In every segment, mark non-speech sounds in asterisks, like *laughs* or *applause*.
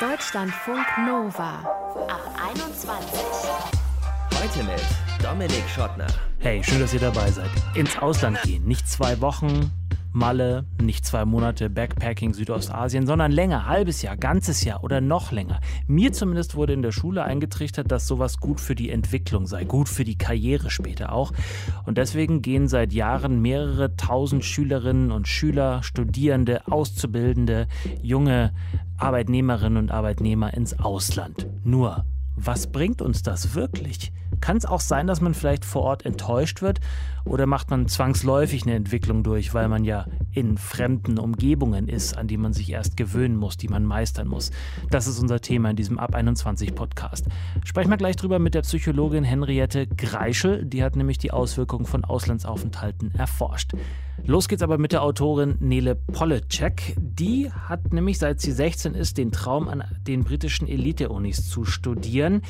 Deutschlandfunk Nova ab 21. Heute mit Dominik Schottner. Hey, schön, dass ihr dabei seid. Ins Ausland gehen. Nicht zwei Wochen, Malle, nicht zwei Monate Backpacking Südostasien, sondern länger, halbes Jahr, ganzes Jahr oder noch länger. Mir zumindest wurde in der Schule eingetrichtert, dass sowas gut für die Entwicklung sei, gut für die Karriere später auch. Und deswegen gehen seit Jahren mehrere tausend Schülerinnen und Schüler, Studierende, Auszubildende, junge Arbeitnehmerinnen und Arbeitnehmer ins Ausland. Nur, was bringt uns das wirklich? Kann es auch sein, dass man vielleicht vor Ort enttäuscht wird oder macht man zwangsläufig eine Entwicklung durch, weil man ja in fremden Umgebungen ist, an die man sich erst gewöhnen muss, die man meistern muss? Das ist unser Thema in diesem Ab 21 Podcast. Sprechen wir gleich drüber mit der Psychologin Henriette Greischel, die hat nämlich die Auswirkungen von Auslandsaufenthalten erforscht. Los geht's aber mit der Autorin Nele Polacek. Die hat nämlich seit sie 16 ist den Traum an den britischen Elite-Unis zu studieren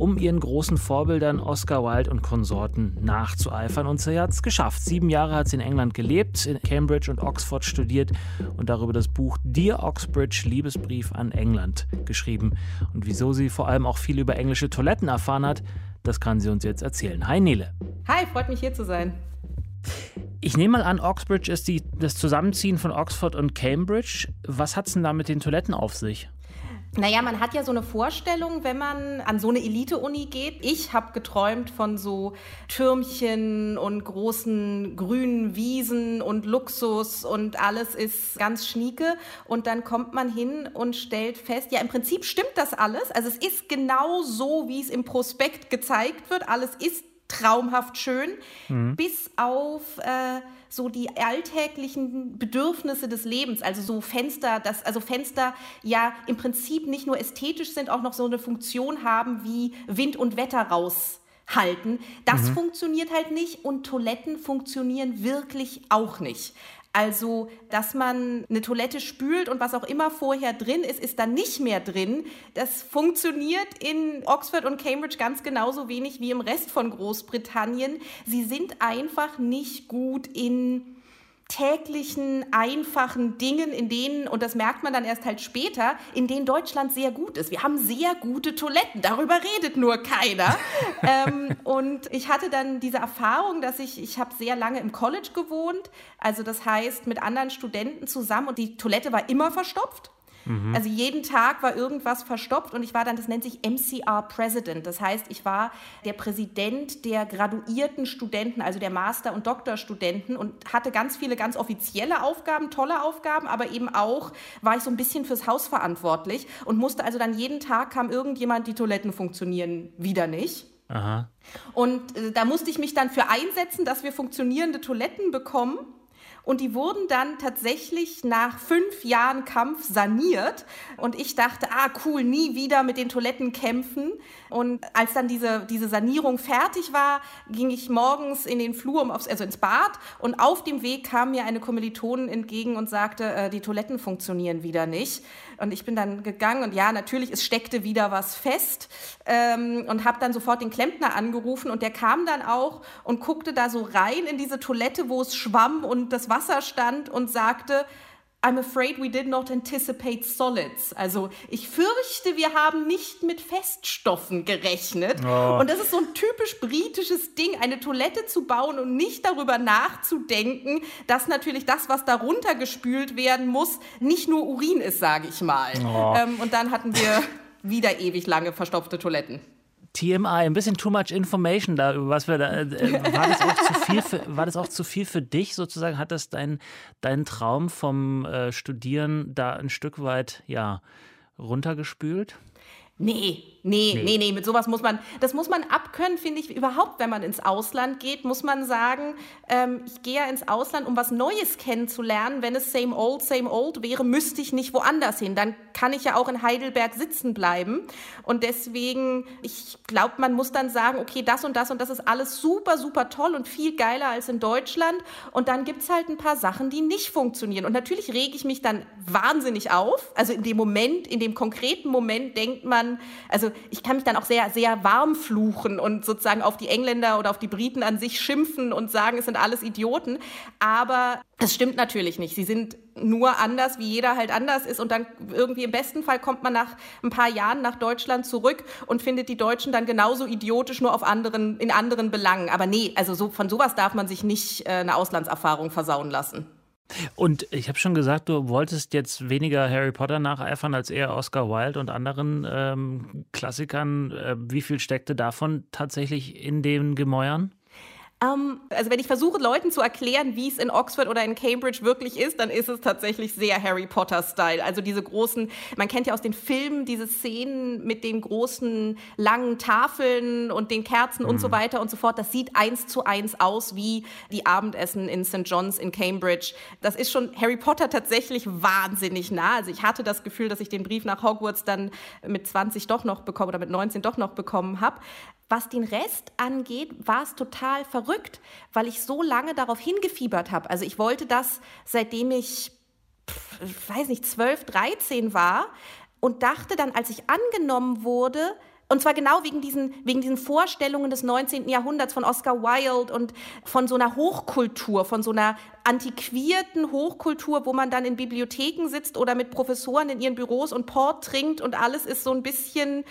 um ihren großen Vorbildern Oscar Wilde und Konsorten nachzueifern. Und sie hat es geschafft. Sieben Jahre hat sie in England gelebt, in Cambridge und Oxford studiert und darüber das Buch Dear Oxbridge, Liebesbrief an England geschrieben. Und wieso sie vor allem auch viel über englische Toiletten erfahren hat, das kann sie uns jetzt erzählen. Hi Nele. Hi, freut mich hier zu sein. Ich nehme mal an, Oxbridge ist die, das Zusammenziehen von Oxford und Cambridge. Was hat es denn da mit den Toiletten auf sich? Naja, man hat ja so eine Vorstellung, wenn man an so eine Elite-Uni geht. Ich habe geträumt von so Türmchen und großen grünen Wiesen und Luxus und alles ist ganz schnieke. Und dann kommt man hin und stellt fest, ja, im Prinzip stimmt das alles. Also es ist genau so, wie es im Prospekt gezeigt wird. Alles ist traumhaft schön, mhm. bis auf äh, so die alltäglichen Bedürfnisse des Lebens, also so Fenster, das, also Fenster ja im Prinzip nicht nur ästhetisch sind, auch noch so eine Funktion haben wie Wind und Wetter raushalten. Das mhm. funktioniert halt nicht und Toiletten funktionieren wirklich auch nicht. Also, dass man eine Toilette spült und was auch immer vorher drin ist, ist dann nicht mehr drin. Das funktioniert in Oxford und Cambridge ganz genauso wenig wie im Rest von Großbritannien. Sie sind einfach nicht gut in täglichen, einfachen Dingen, in denen, und das merkt man dann erst halt später, in denen Deutschland sehr gut ist. Wir haben sehr gute Toiletten, darüber redet nur keiner. *laughs* ähm, und ich hatte dann diese Erfahrung, dass ich, ich habe sehr lange im College gewohnt, also das heißt mit anderen Studenten zusammen und die Toilette war immer verstopft. Mhm. Also jeden Tag war irgendwas verstopft und ich war dann, das nennt sich MCR President. Das heißt, ich war der Präsident der graduierten Studenten, also der Master- und Doktorstudenten und hatte ganz viele ganz offizielle Aufgaben, tolle Aufgaben, aber eben auch war ich so ein bisschen fürs Haus verantwortlich und musste also dann jeden Tag kam irgendjemand, die Toiletten funktionieren wieder nicht. Aha. Und äh, da musste ich mich dann für einsetzen, dass wir funktionierende Toiletten bekommen. Und die wurden dann tatsächlich nach fünf Jahren Kampf saniert. Und ich dachte, ah cool, nie wieder mit den Toiletten kämpfen. Und als dann diese, diese Sanierung fertig war, ging ich morgens in den Flur, also ins Bad. Und auf dem Weg kam mir eine Kommilitonin entgegen und sagte, äh, die Toiletten funktionieren wieder nicht. Und ich bin dann gegangen und ja, natürlich, es steckte wieder was fest. Ähm, und habe dann sofort den Klempner angerufen. Und der kam dann auch und guckte da so rein in diese Toilette, wo es schwamm und das Wasser stand und sagte, I'm afraid we did not anticipate solids. Also ich fürchte, wir haben nicht mit Feststoffen gerechnet. Oh. Und das ist so ein typisch britisches Ding, eine Toilette zu bauen und nicht darüber nachzudenken, dass natürlich das, was darunter gespült werden muss, nicht nur Urin ist, sage ich mal. Oh. Ähm, und dann hatten wir wieder ewig lange verstopfte Toiletten. TMI, ein bisschen too much information da, was wir da. Äh, *laughs* war, das auch zu viel für, war das auch zu viel für dich sozusagen? Hat das dein, dein Traum vom äh, Studieren da ein Stück weit ja, runtergespült? Nee, nee, nee, nee, nee, mit sowas muss man, das muss man abkönnen, finde ich, überhaupt, wenn man ins Ausland geht, muss man sagen, ähm, ich gehe ja ins Ausland, um was Neues kennenzulernen. Wenn es same old, same old wäre, müsste ich nicht woanders hin. Dann kann ich ja auch in Heidelberg sitzen bleiben. Und deswegen, ich glaube, man muss dann sagen, okay, das und das und das ist alles super, super toll und viel geiler als in Deutschland. Und dann gibt's halt ein paar Sachen, die nicht funktionieren. Und natürlich rege ich mich dann wahnsinnig auf. Also in dem Moment, in dem konkreten Moment denkt man, also ich kann mich dann auch sehr, sehr warm fluchen und sozusagen auf die Engländer oder auf die Briten an sich schimpfen und sagen, es sind alles Idioten. Aber das stimmt natürlich nicht. Sie sind nur anders, wie jeder halt anders ist. Und dann irgendwie im besten Fall kommt man nach ein paar Jahren nach Deutschland zurück und findet die Deutschen dann genauso idiotisch, nur auf anderen, in anderen Belangen. Aber nee, also so, von sowas darf man sich nicht äh, eine Auslandserfahrung versauen lassen. Und ich habe schon gesagt, du wolltest jetzt weniger Harry Potter nacheifern als eher Oscar Wilde und anderen ähm, Klassikern. Äh, wie viel steckte davon tatsächlich in den Gemäuern? Ähm, also wenn ich versuche, Leuten zu erklären, wie es in Oxford oder in Cambridge wirklich ist, dann ist es tatsächlich sehr Harry Potter-Style. Also diese großen, man kennt ja aus den Filmen diese Szenen mit den großen langen Tafeln und den Kerzen mhm. und so mhm. weiter und so fort. Das sieht eins zu eins aus wie die Abendessen in St. John's in Cambridge. Das ist schon Harry Potter tatsächlich wahnsinnig nah. Also ich hatte das Gefühl, dass ich den Brief nach Hogwarts dann mit 20 doch noch bekommen oder mit 19 doch noch bekommen habe. Was den Rest angeht, war es total verrückt, weil ich so lange darauf hingefiebert habe. Also ich wollte das, seitdem ich, ich weiß nicht, 12, 13 war und dachte dann, als ich angenommen wurde, und zwar genau wegen diesen, wegen diesen Vorstellungen des 19. Jahrhunderts von Oscar Wilde und von so einer Hochkultur, von so einer antiquierten Hochkultur, wo man dann in Bibliotheken sitzt oder mit Professoren in ihren Büros und Port trinkt und alles ist so ein bisschen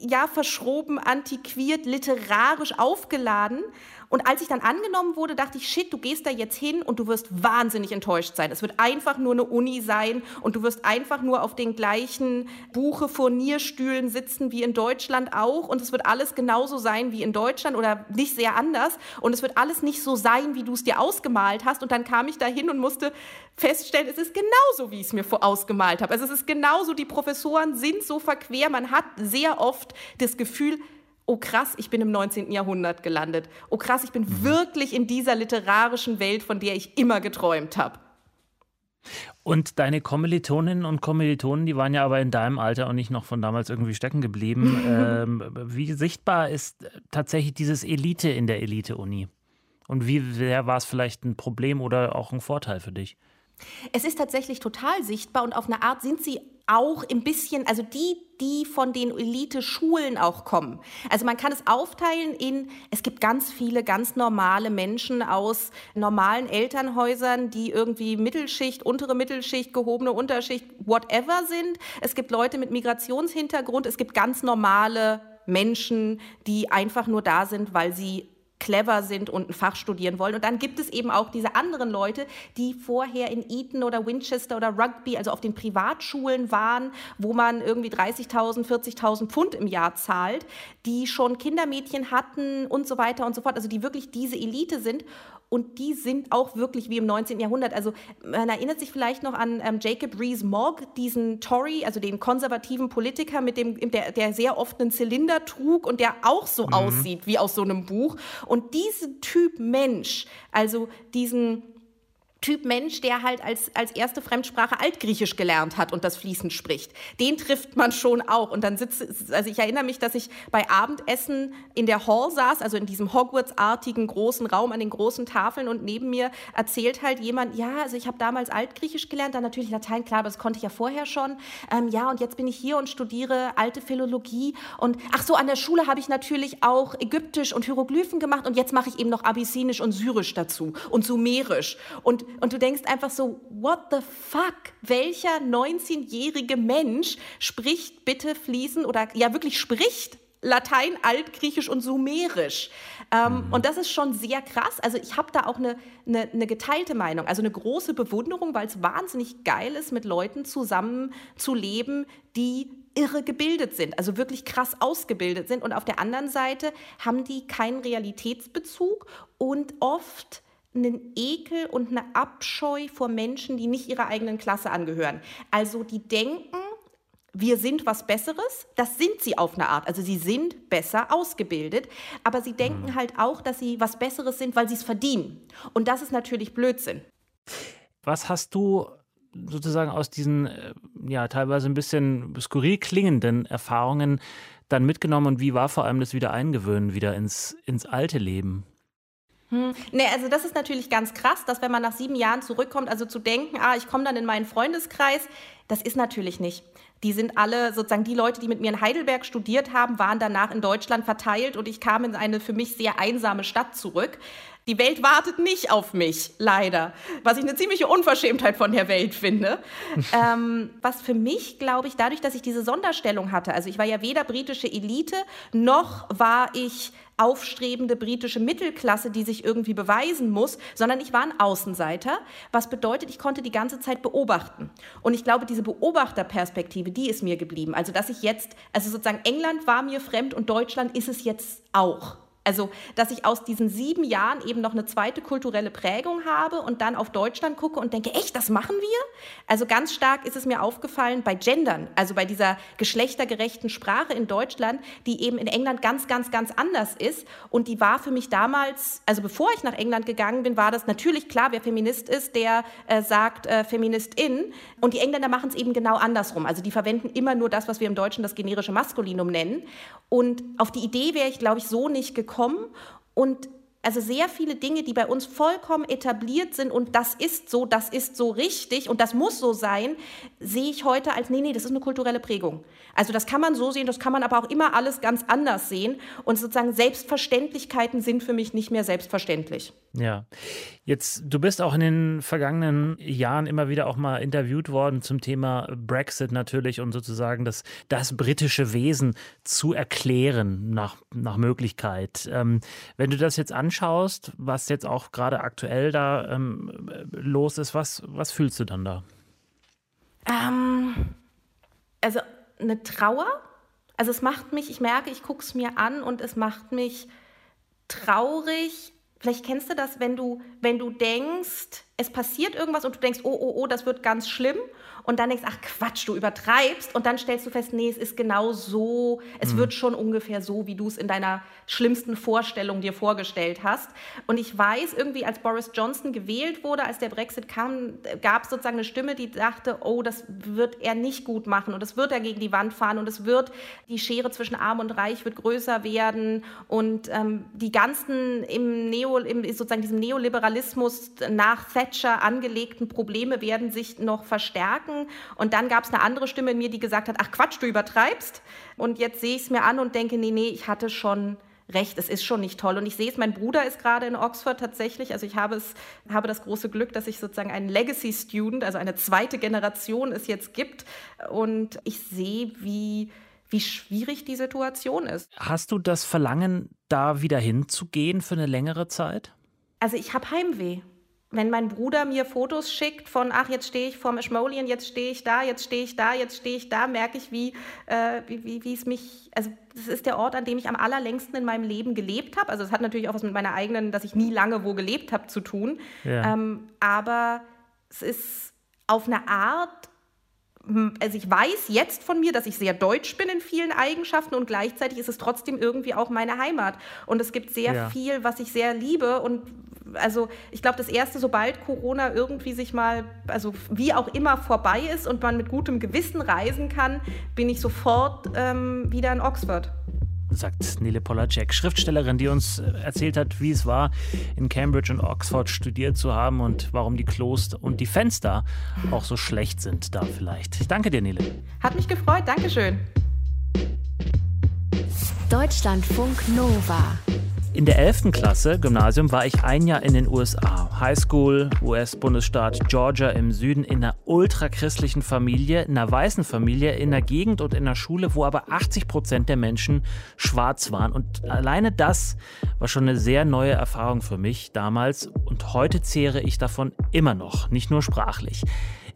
ja verschroben, antiquiert, literarisch aufgeladen. Und als ich dann angenommen wurde, dachte ich, shit, du gehst da jetzt hin und du wirst wahnsinnig enttäuscht sein. Es wird einfach nur eine Uni sein und du wirst einfach nur auf den gleichen Buche-Furnierstühlen sitzen wie in Deutschland auch. Und es wird alles genauso sein wie in Deutschland oder nicht sehr anders. Und es wird alles nicht so sein, wie du es dir ausgemalt hast. Und dann kam ich da hin und musste feststellen, es ist genauso, wie ich es mir ausgemalt habe. Also es ist genauso, die Professoren sind so verquer. Man hat sehr oft das Gefühl, oh krass, ich bin im 19. Jahrhundert gelandet. Oh krass, ich bin mhm. wirklich in dieser literarischen Welt, von der ich immer geträumt habe. Und deine Kommilitoninnen und Kommilitonen, die waren ja aber in deinem Alter und nicht noch von damals irgendwie stecken geblieben. *laughs* ähm, wie sichtbar ist tatsächlich dieses Elite in der Elite-Uni? Und wie sehr war es vielleicht ein Problem oder auch ein Vorteil für dich? Es ist tatsächlich total sichtbar und auf eine Art sind sie auch ein bisschen, also die, die von den Elite-Schulen auch kommen. Also man kann es aufteilen in, es gibt ganz viele ganz normale Menschen aus normalen Elternhäusern, die irgendwie Mittelschicht, untere Mittelschicht, gehobene Unterschicht, whatever sind. Es gibt Leute mit Migrationshintergrund, es gibt ganz normale Menschen, die einfach nur da sind, weil sie clever sind und ein Fach studieren wollen. Und dann gibt es eben auch diese anderen Leute, die vorher in Eton oder Winchester oder Rugby, also auf den Privatschulen waren, wo man irgendwie 30.000, 40.000 Pfund im Jahr zahlt, die schon Kindermädchen hatten und so weiter und so fort, also die wirklich diese Elite sind und die sind auch wirklich wie im 19. Jahrhundert. Also man erinnert sich vielleicht noch an ähm, Jacob Rees-Mogg, diesen Tory, also den konservativen Politiker, mit dem, der, der sehr oft einen Zylinder trug und der auch so mhm. aussieht wie aus so einem Buch. Und diesen Typ Mensch, also diesen Typ Mensch, der halt als, als erste Fremdsprache Altgriechisch gelernt hat und das fließend spricht. Den trifft man schon auch. Und dann sitzt, also ich erinnere mich, dass ich bei Abendessen in der Hall saß, also in diesem Hogwarts-artigen großen Raum an den großen Tafeln und neben mir erzählt halt jemand, ja, also ich habe damals Altgriechisch gelernt, dann natürlich Latein, klar, aber das konnte ich ja vorher schon. Ähm, ja, und jetzt bin ich hier und studiere alte Philologie und ach so, an der Schule habe ich natürlich auch Ägyptisch und Hieroglyphen gemacht und jetzt mache ich eben noch Abyssinisch und Syrisch dazu und Sumerisch und und du denkst einfach so, what the fuck? Welcher 19-jährige Mensch spricht bitte fließend oder ja wirklich spricht Latein, Altgriechisch und Sumerisch. Ähm, mhm. Und das ist schon sehr krass. Also ich habe da auch eine, eine, eine, geteilte Meinung, also eine große Bewunderung, weil es wahnsinnig geil ist, mit Leuten zusammen zu leben, die irre gebildet sind, also wirklich krass ausgebildet sind. Und auf der anderen Seite haben die keinen Realitätsbezug und oft einen Ekel und eine Abscheu vor Menschen, die nicht ihrer eigenen Klasse angehören. Also die denken, wir sind was Besseres. Das sind sie auf eine Art. Also sie sind besser ausgebildet, aber sie denken mhm. halt auch, dass sie was Besseres sind, weil sie es verdienen. Und das ist natürlich Blödsinn. Was hast du sozusagen aus diesen äh, ja teilweise ein bisschen skurril klingenden Erfahrungen dann mitgenommen und wie war vor allem das Wiedereingewöhnen wieder ins, ins alte Leben? Hm. Nee, also das ist natürlich ganz krass, dass wenn man nach sieben Jahren zurückkommt, also zu denken, ah, ich komme dann in meinen Freundeskreis, Das ist natürlich nicht. Die sind alle sozusagen die Leute, die mit mir in Heidelberg studiert haben, waren danach in Deutschland verteilt und ich kam in eine für mich sehr einsame Stadt zurück. Die Welt wartet nicht auf mich, leider. Was ich eine ziemliche Unverschämtheit von der Welt finde. *laughs* ähm, was für mich, glaube ich, dadurch, dass ich diese Sonderstellung hatte, also ich war ja weder britische Elite, noch war ich aufstrebende britische Mittelklasse, die sich irgendwie beweisen muss, sondern ich war ein Außenseiter, was bedeutet, ich konnte die ganze Zeit beobachten. Und ich glaube, diese Beobachterperspektive, die ist mir geblieben. Also, dass ich jetzt, also sozusagen England war mir fremd und Deutschland ist es jetzt auch. Also, dass ich aus diesen sieben Jahren eben noch eine zweite kulturelle Prägung habe und dann auf Deutschland gucke und denke, echt, das machen wir? Also ganz stark ist es mir aufgefallen bei Gendern, also bei dieser geschlechtergerechten Sprache in Deutschland, die eben in England ganz, ganz, ganz anders ist. Und die war für mich damals, also bevor ich nach England gegangen bin, war das natürlich klar, wer Feminist ist, der äh, sagt äh, Feministin. Und die Engländer machen es eben genau andersrum. Also die verwenden immer nur das, was wir im Deutschen das generische Maskulinum nennen. Und auf die Idee wäre ich, glaube ich, so nicht gekommen gekommen und also sehr viele Dinge, die bei uns vollkommen etabliert sind und das ist so, das ist so richtig und das muss so sein, sehe ich heute als, nee, nee, das ist eine kulturelle Prägung. Also das kann man so sehen, das kann man aber auch immer alles ganz anders sehen und sozusagen Selbstverständlichkeiten sind für mich nicht mehr selbstverständlich. Ja, jetzt, du bist auch in den vergangenen Jahren immer wieder auch mal interviewt worden zum Thema Brexit natürlich und sozusagen das, das britische Wesen zu erklären nach, nach Möglichkeit. Ähm, wenn du das jetzt anschaust, was jetzt auch gerade aktuell da ähm, los ist, was, was fühlst du dann da? Ähm, also eine Trauer. Also es macht mich, ich merke, ich gucke es mir an und es macht mich traurig, Vielleicht kennst du das, wenn du, wenn du denkst, es passiert irgendwas und du denkst, oh, oh, oh, das wird ganz schlimm. Und dann denkst, ach Quatsch, du übertreibst. Und dann stellst du fest, nee, es ist genau so, es mhm. wird schon ungefähr so, wie du es in deiner schlimmsten Vorstellung dir vorgestellt hast. Und ich weiß irgendwie, als Boris Johnson gewählt wurde, als der Brexit kam, gab es sozusagen eine Stimme, die dachte, oh, das wird er nicht gut machen. Und das wird er gegen die Wand fahren. Und es wird, die Schere zwischen Arm und Reich wird größer werden. Und ähm, die ganzen im Neo, im, sozusagen diesem Neoliberalismus nach Thatcher angelegten Probleme werden sich noch verstärken. Und dann gab es eine andere Stimme in mir, die gesagt hat, ach Quatsch, du übertreibst. Und jetzt sehe ich es mir an und denke, nee, nee, ich hatte schon recht, es ist schon nicht toll. Und ich sehe es, mein Bruder ist gerade in Oxford tatsächlich. Also ich habe, es, habe das große Glück, dass ich sozusagen einen Legacy-Student, also eine zweite Generation es jetzt gibt. Und ich sehe, wie, wie schwierig die Situation ist. Hast du das Verlangen, da wieder hinzugehen für eine längere Zeit? Also ich habe Heimweh wenn mein Bruder mir Fotos schickt von, ach, jetzt stehe ich vorm Ashmolean, jetzt stehe ich da, jetzt stehe ich da, jetzt stehe ich da, merke ich, wie, äh, wie, wie, wie es mich, also das ist der Ort, an dem ich am allerlängsten in meinem Leben gelebt habe. Also es hat natürlich auch was mit meiner eigenen, dass ich nie lange wo gelebt habe, zu tun. Ja. Ähm, aber es ist auf eine Art also ich weiß jetzt von mir, dass ich sehr deutsch bin in vielen Eigenschaften und gleichzeitig ist es trotzdem irgendwie auch meine Heimat. Und es gibt sehr ja. viel, was ich sehr liebe. Und also ich glaube, das Erste, sobald Corona irgendwie sich mal, also wie auch immer vorbei ist und man mit gutem Gewissen reisen kann, bin ich sofort ähm, wieder in Oxford sagt Nele Polacek, Schriftstellerin, die uns äh, erzählt hat, wie es war, in Cambridge und Oxford studiert zu haben und warum die Kloster und die Fenster auch so schlecht sind da vielleicht. Ich danke dir, Nele. Hat mich gefreut, Dankeschön. Deutschlandfunk Nova. In der 11. Klasse Gymnasium war ich ein Jahr in den USA. Highschool, US-Bundesstaat Georgia im Süden, in einer ultrachristlichen Familie, in einer weißen Familie, in einer Gegend und in einer Schule, wo aber 80 Prozent der Menschen schwarz waren. Und alleine das war schon eine sehr neue Erfahrung für mich damals. Und heute zehre ich davon immer noch, nicht nur sprachlich.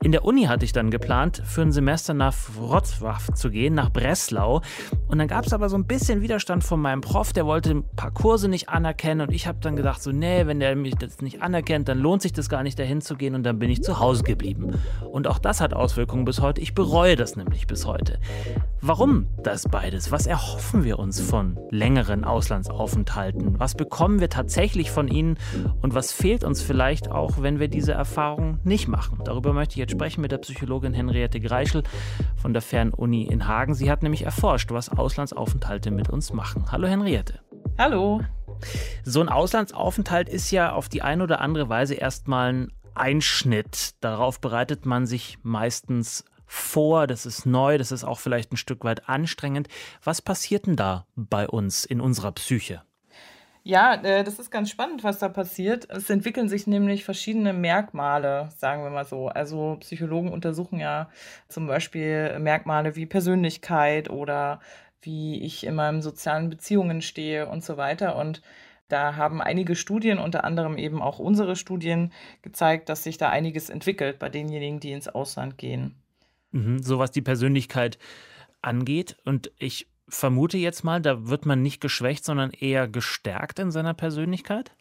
In der Uni hatte ich dann geplant, für ein Semester nach Wrocław zu gehen, nach Breslau. Und dann gab es aber so ein bisschen Widerstand von meinem Prof, der wollte ein paar Kurse nicht anerkennen. Und ich habe dann gedacht, so, nee, wenn der mich das nicht anerkennt, dann lohnt sich das gar nicht, dahin zu gehen. Und dann bin ich zu Hause geblieben. Und auch das hat Auswirkungen bis heute. Ich bereue das nämlich bis heute. Warum das beides? Was erhoffen wir uns von längeren Auslandsaufenthalten? Was bekommen wir tatsächlich von ihnen? Und was fehlt uns vielleicht auch, wenn wir diese Erfahrung nicht machen? Darüber möchte ich jetzt sprechen mit der Psychologin Henriette Greischel von der Fernuni in Hagen. Sie hat nämlich erforscht, was Auslandsaufenthalte mit uns machen. Hallo Henriette. Hallo. So ein Auslandsaufenthalt ist ja auf die eine oder andere Weise erstmal ein Einschnitt. Darauf bereitet man sich meistens vor, das ist neu, das ist auch vielleicht ein Stück weit anstrengend. Was passiert denn da bei uns in unserer Psyche? Ja, äh, das ist ganz spannend, was da passiert. Es entwickeln sich nämlich verschiedene Merkmale, sagen wir mal so. Also Psychologen untersuchen ja zum Beispiel Merkmale wie Persönlichkeit oder wie ich in meinen sozialen Beziehungen stehe und so weiter. Und da haben einige Studien, unter anderem eben auch unsere Studien, gezeigt, dass sich da einiges entwickelt bei denjenigen, die ins Ausland gehen. Mhm, so was die Persönlichkeit angeht. Und ich vermute jetzt mal, da wird man nicht geschwächt, sondern eher gestärkt in seiner Persönlichkeit?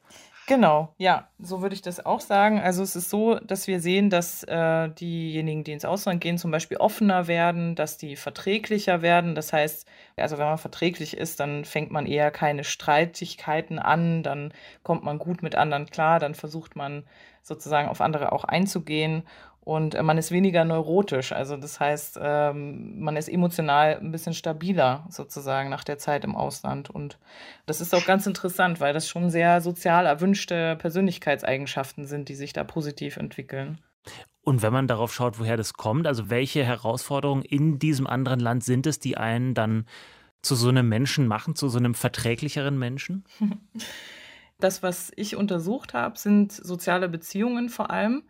Genau, ja, so würde ich das auch sagen. Also es ist so, dass wir sehen, dass äh, diejenigen, die ins Ausland gehen, zum Beispiel offener werden, dass die verträglicher werden. Das heißt, also wenn man verträglich ist, dann fängt man eher keine Streitigkeiten an, dann kommt man gut mit anderen klar, dann versucht man sozusagen auf andere auch einzugehen und äh, man ist weniger neurotisch. Also das heißt, ähm, man ist emotional ein bisschen stabiler sozusagen nach der Zeit im Ausland. Und das ist auch ganz interessant, weil das schon sehr sozial erwünschte Persönlichkeitseigenschaften sind, die sich da positiv entwickeln. Und wenn man darauf schaut, woher das kommt, also welche Herausforderungen in diesem anderen Land sind es, die einen dann zu so einem Menschen machen, zu so einem verträglicheren Menschen? *laughs* Das, was ich untersucht habe, sind soziale Beziehungen vor allem.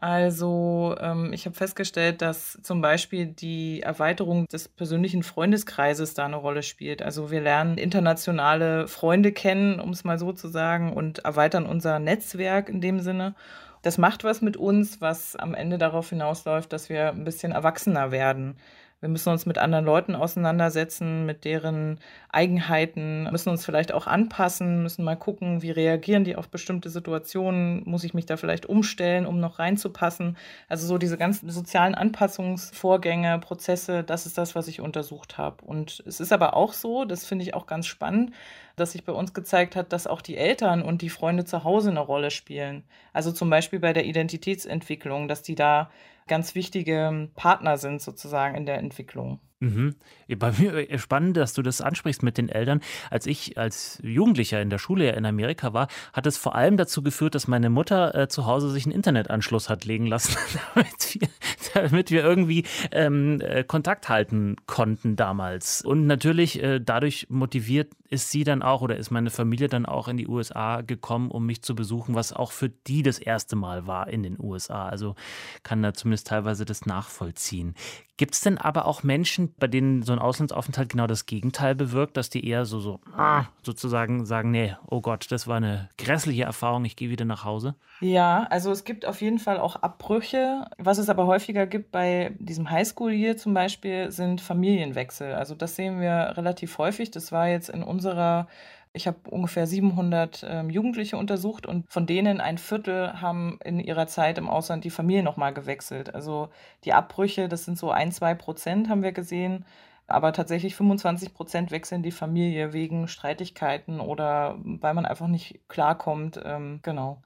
Also ähm, ich habe festgestellt, dass zum Beispiel die Erweiterung des persönlichen Freundeskreises da eine Rolle spielt. Also wir lernen internationale Freunde kennen, um es mal so zu sagen, und erweitern unser Netzwerk in dem Sinne. Das macht was mit uns, was am Ende darauf hinausläuft, dass wir ein bisschen erwachsener werden. Wir müssen uns mit anderen Leuten auseinandersetzen, mit deren Eigenheiten, müssen uns vielleicht auch anpassen, müssen mal gucken, wie reagieren die auf bestimmte Situationen, muss ich mich da vielleicht umstellen, um noch reinzupassen. Also so diese ganzen sozialen Anpassungsvorgänge, Prozesse, das ist das, was ich untersucht habe. Und es ist aber auch so, das finde ich auch ganz spannend, dass sich bei uns gezeigt hat, dass auch die Eltern und die Freunde zu Hause eine Rolle spielen. Also zum Beispiel bei der Identitätsentwicklung, dass die da ganz wichtige Partner sind sozusagen in der Entwicklung. Mhm. Bei mir äh, spannend, dass du das ansprichst mit den Eltern. Als ich als Jugendlicher in der Schule in Amerika war, hat es vor allem dazu geführt, dass meine Mutter äh, zu Hause sich einen Internetanschluss hat legen lassen, *laughs* damit, wir, damit wir irgendwie ähm, äh, Kontakt halten konnten damals. Und natürlich äh, dadurch motiviert ist sie dann auch oder ist meine Familie dann auch in die USA gekommen, um mich zu besuchen, was auch für die das erste Mal war in den USA. Also kann da zumindest teilweise das nachvollziehen. Gibt es denn aber auch Menschen, bei denen so ein Auslandsaufenthalt genau das Gegenteil bewirkt, dass die eher so, so ah, sozusagen sagen, nee, oh Gott, das war eine grässliche Erfahrung, ich gehe wieder nach Hause? Ja, also es gibt auf jeden Fall auch Abbrüche. Was es aber häufiger gibt bei diesem Highschool hier zum Beispiel, sind Familienwechsel. Also das sehen wir relativ häufig. Das war jetzt in unserer ich habe ungefähr 700 ähm, Jugendliche untersucht und von denen ein Viertel haben in ihrer Zeit im Ausland die Familie nochmal gewechselt. Also die Abbrüche, das sind so ein, zwei Prozent, haben wir gesehen. Aber tatsächlich 25 Prozent wechseln die Familie wegen Streitigkeiten oder weil man einfach nicht klarkommt. Ähm, genau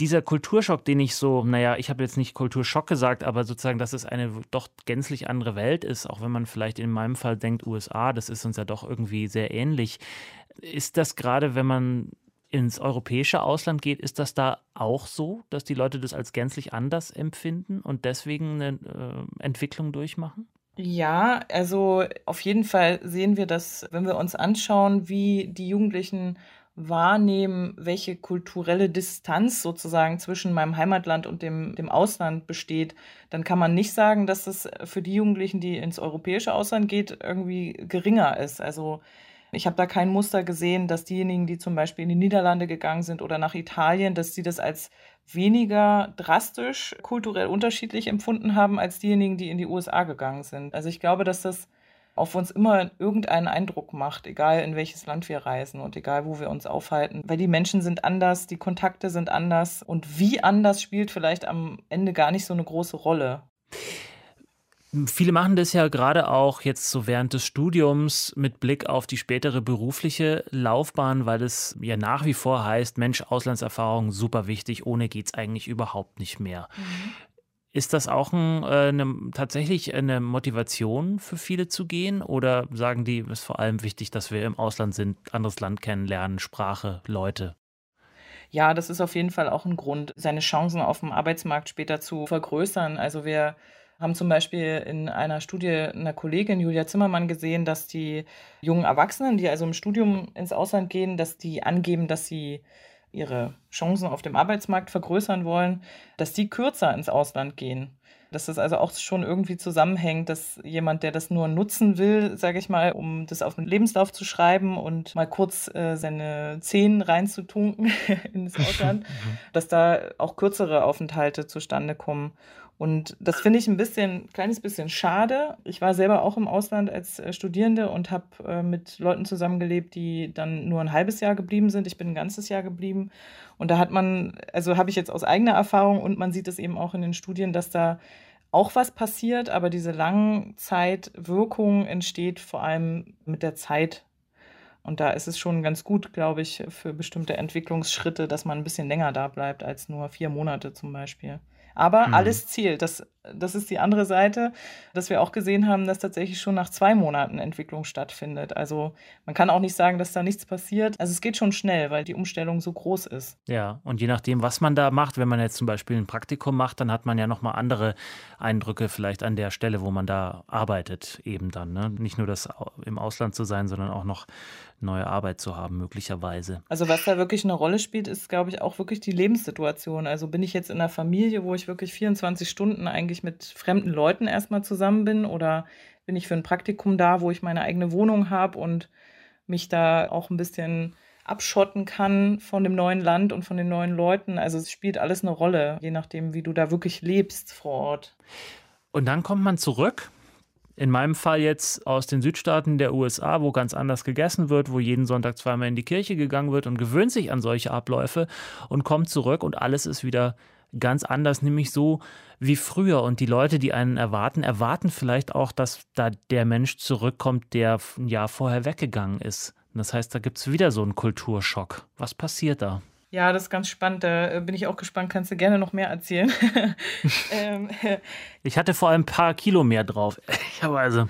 dieser Kulturschock, den ich so, naja, ich habe jetzt nicht Kulturschock gesagt, aber sozusagen, dass es eine doch gänzlich andere Welt ist, auch wenn man vielleicht in meinem Fall denkt, USA, das ist uns ja doch irgendwie sehr ähnlich. Ist das gerade, wenn man ins europäische Ausland geht, ist das da auch so, dass die Leute das als gänzlich anders empfinden und deswegen eine äh, Entwicklung durchmachen? Ja, also auf jeden Fall sehen wir das, wenn wir uns anschauen, wie die Jugendlichen wahrnehmen, welche kulturelle Distanz sozusagen zwischen meinem Heimatland und dem, dem Ausland besteht, dann kann man nicht sagen, dass das für die Jugendlichen, die ins europäische Ausland geht, irgendwie geringer ist. Also ich habe da kein Muster gesehen, dass diejenigen, die zum Beispiel in die Niederlande gegangen sind oder nach Italien, dass sie das als weniger drastisch kulturell unterschiedlich empfunden haben als diejenigen, die in die USA gegangen sind. Also ich glaube, dass das auf uns immer irgendeinen Eindruck macht, egal in welches Land wir reisen und egal wo wir uns aufhalten. Weil die Menschen sind anders, die Kontakte sind anders und wie anders spielt vielleicht am Ende gar nicht so eine große Rolle. Viele machen das ja gerade auch jetzt so während des Studiums mit Blick auf die spätere berufliche Laufbahn, weil es ja nach wie vor heißt, Mensch, Auslandserfahrung super wichtig, ohne geht es eigentlich überhaupt nicht mehr. Mhm. Ist das auch ein, äh, eine, tatsächlich eine Motivation für viele zu gehen? Oder sagen die, es ist vor allem wichtig, dass wir im Ausland sind, anderes Land kennenlernen, Sprache, Leute? Ja, das ist auf jeden Fall auch ein Grund, seine Chancen auf dem Arbeitsmarkt später zu vergrößern. Also wir haben zum Beispiel in einer Studie einer Kollegin Julia Zimmermann gesehen, dass die jungen Erwachsenen, die also im Studium ins Ausland gehen, dass die angeben, dass sie ihre Chancen auf dem Arbeitsmarkt vergrößern wollen, dass die kürzer ins Ausland gehen. Dass das also auch schon irgendwie zusammenhängt, dass jemand, der das nur nutzen will, sage ich mal, um das auf den Lebenslauf zu schreiben und mal kurz äh, seine Zehen reinzutunken *laughs* ins Ausland, *laughs* mhm. dass da auch kürzere Aufenthalte zustande kommen. Und das finde ich ein bisschen, kleines bisschen schade. Ich war selber auch im Ausland als äh, Studierende und habe äh, mit Leuten zusammengelebt, die dann nur ein halbes Jahr geblieben sind. Ich bin ein ganzes Jahr geblieben. Und da hat man, also habe ich jetzt aus eigener Erfahrung und man sieht es eben auch in den Studien, dass da auch was passiert, aber diese Langzeitwirkung entsteht vor allem mit der Zeit. Und da ist es schon ganz gut, glaube ich, für bestimmte Entwicklungsschritte, dass man ein bisschen länger da bleibt als nur vier Monate zum Beispiel. Aber mhm. alles zielt. Das, das ist die andere Seite, dass wir auch gesehen haben, dass tatsächlich schon nach zwei Monaten Entwicklung stattfindet. Also man kann auch nicht sagen, dass da nichts passiert. Also es geht schon schnell, weil die Umstellung so groß ist. Ja, und je nachdem, was man da macht, wenn man jetzt zum Beispiel ein Praktikum macht, dann hat man ja nochmal andere Eindrücke vielleicht an der Stelle, wo man da arbeitet, eben dann. Ne? Nicht nur das im Ausland zu sein, sondern auch noch neue Arbeit zu haben, möglicherweise. Also was da wirklich eine Rolle spielt, ist, glaube ich, auch wirklich die Lebenssituation. Also bin ich jetzt in einer Familie, wo ich wirklich 24 Stunden eigentlich mit fremden Leuten erstmal zusammen bin oder bin ich für ein Praktikum da, wo ich meine eigene Wohnung habe und mich da auch ein bisschen abschotten kann von dem neuen Land und von den neuen Leuten. Also es spielt alles eine Rolle, je nachdem, wie du da wirklich lebst vor Ort. Und dann kommt man zurück in meinem Fall jetzt aus den Südstaaten der USA, wo ganz anders gegessen wird, wo jeden Sonntag zweimal in die Kirche gegangen wird und gewöhnt sich an solche Abläufe und kommt zurück und alles ist wieder ganz anders, nämlich so wie früher. Und die Leute, die einen erwarten, erwarten vielleicht auch, dass da der Mensch zurückkommt, der ein Jahr vorher weggegangen ist. Das heißt, da gibt es wieder so einen Kulturschock. Was passiert da? Ja, das ist ganz spannend. Da äh, bin ich auch gespannt. Kannst du gerne noch mehr erzählen? *laughs* ähm, *laughs* ich hatte vor allem ein paar Kilo mehr drauf, *laughs* ehrlicherweise.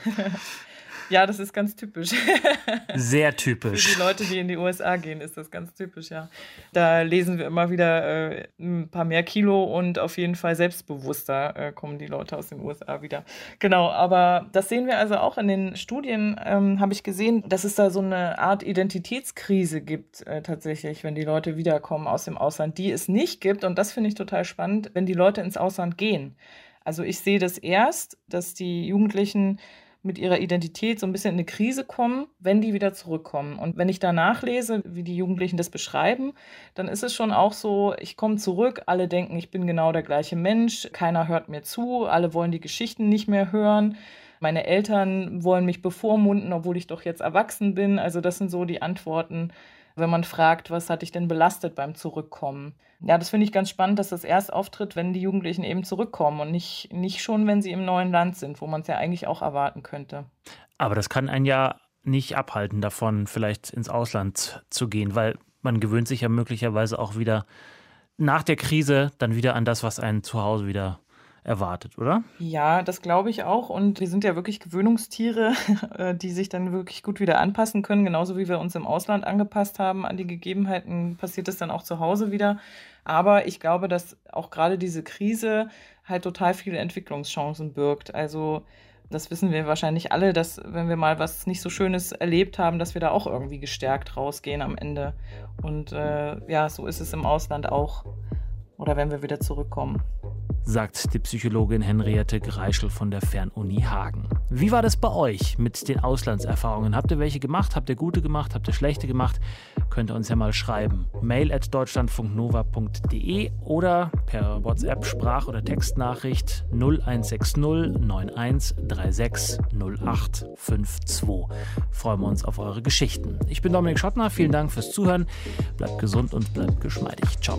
Ja, das ist ganz typisch. *laughs* Sehr typisch. Für die Leute, die in die USA gehen, ist das ganz typisch, ja. Da lesen wir immer wieder äh, ein paar mehr Kilo und auf jeden Fall selbstbewusster äh, kommen die Leute aus den USA wieder. Genau, aber das sehen wir also auch in den Studien, ähm, habe ich gesehen, dass es da so eine Art Identitätskrise gibt, äh, tatsächlich, wenn die Leute wiederkommen aus dem Ausland, die es nicht gibt. Und das finde ich total spannend, wenn die Leute ins Ausland gehen. Also ich sehe das erst, dass die Jugendlichen mit ihrer Identität so ein bisschen in eine Krise kommen, wenn die wieder zurückkommen. Und wenn ich da nachlese, wie die Jugendlichen das beschreiben, dann ist es schon auch so, ich komme zurück, alle denken, ich bin genau der gleiche Mensch, keiner hört mir zu, alle wollen die Geschichten nicht mehr hören. Meine Eltern wollen mich bevormunden, obwohl ich doch jetzt erwachsen bin. Also das sind so die Antworten, wenn man fragt, was hat dich denn belastet beim Zurückkommen? Ja, das finde ich ganz spannend, dass das erst auftritt, wenn die Jugendlichen eben zurückkommen und nicht, nicht schon, wenn sie im neuen Land sind, wo man es ja eigentlich auch erwarten könnte. Aber das kann einen ja nicht abhalten davon, vielleicht ins Ausland zu gehen, weil man gewöhnt sich ja möglicherweise auch wieder nach der Krise dann wieder an das, was einen zu Hause wieder erwartet, oder? Ja, das glaube ich auch. Und wir sind ja wirklich Gewöhnungstiere, *laughs* äh, die sich dann wirklich gut wieder anpassen können. Genauso wie wir uns im Ausland angepasst haben an die Gegebenheiten, passiert es dann auch zu Hause wieder. Aber ich glaube, dass auch gerade diese Krise halt total viele Entwicklungschancen birgt. Also das wissen wir wahrscheinlich alle, dass wenn wir mal was nicht so Schönes erlebt haben, dass wir da auch irgendwie gestärkt rausgehen am Ende. Und äh, ja, so ist es im Ausland auch. Oder wenn wir wieder zurückkommen sagt die Psychologin Henriette Greischel von der Fernuni Hagen. Wie war das bei euch mit den Auslandserfahrungen? Habt ihr welche gemacht? Habt ihr gute gemacht? Habt ihr schlechte gemacht? Könnt ihr uns ja mal schreiben. Mail at deutschlandfunknova.de oder per WhatsApp Sprach- oder Textnachricht 0160 91 36 0852. Freuen wir uns auf eure Geschichten. Ich bin Dominik Schottner. Vielen Dank fürs Zuhören. Bleibt gesund und bleibt geschmeidig. Ciao.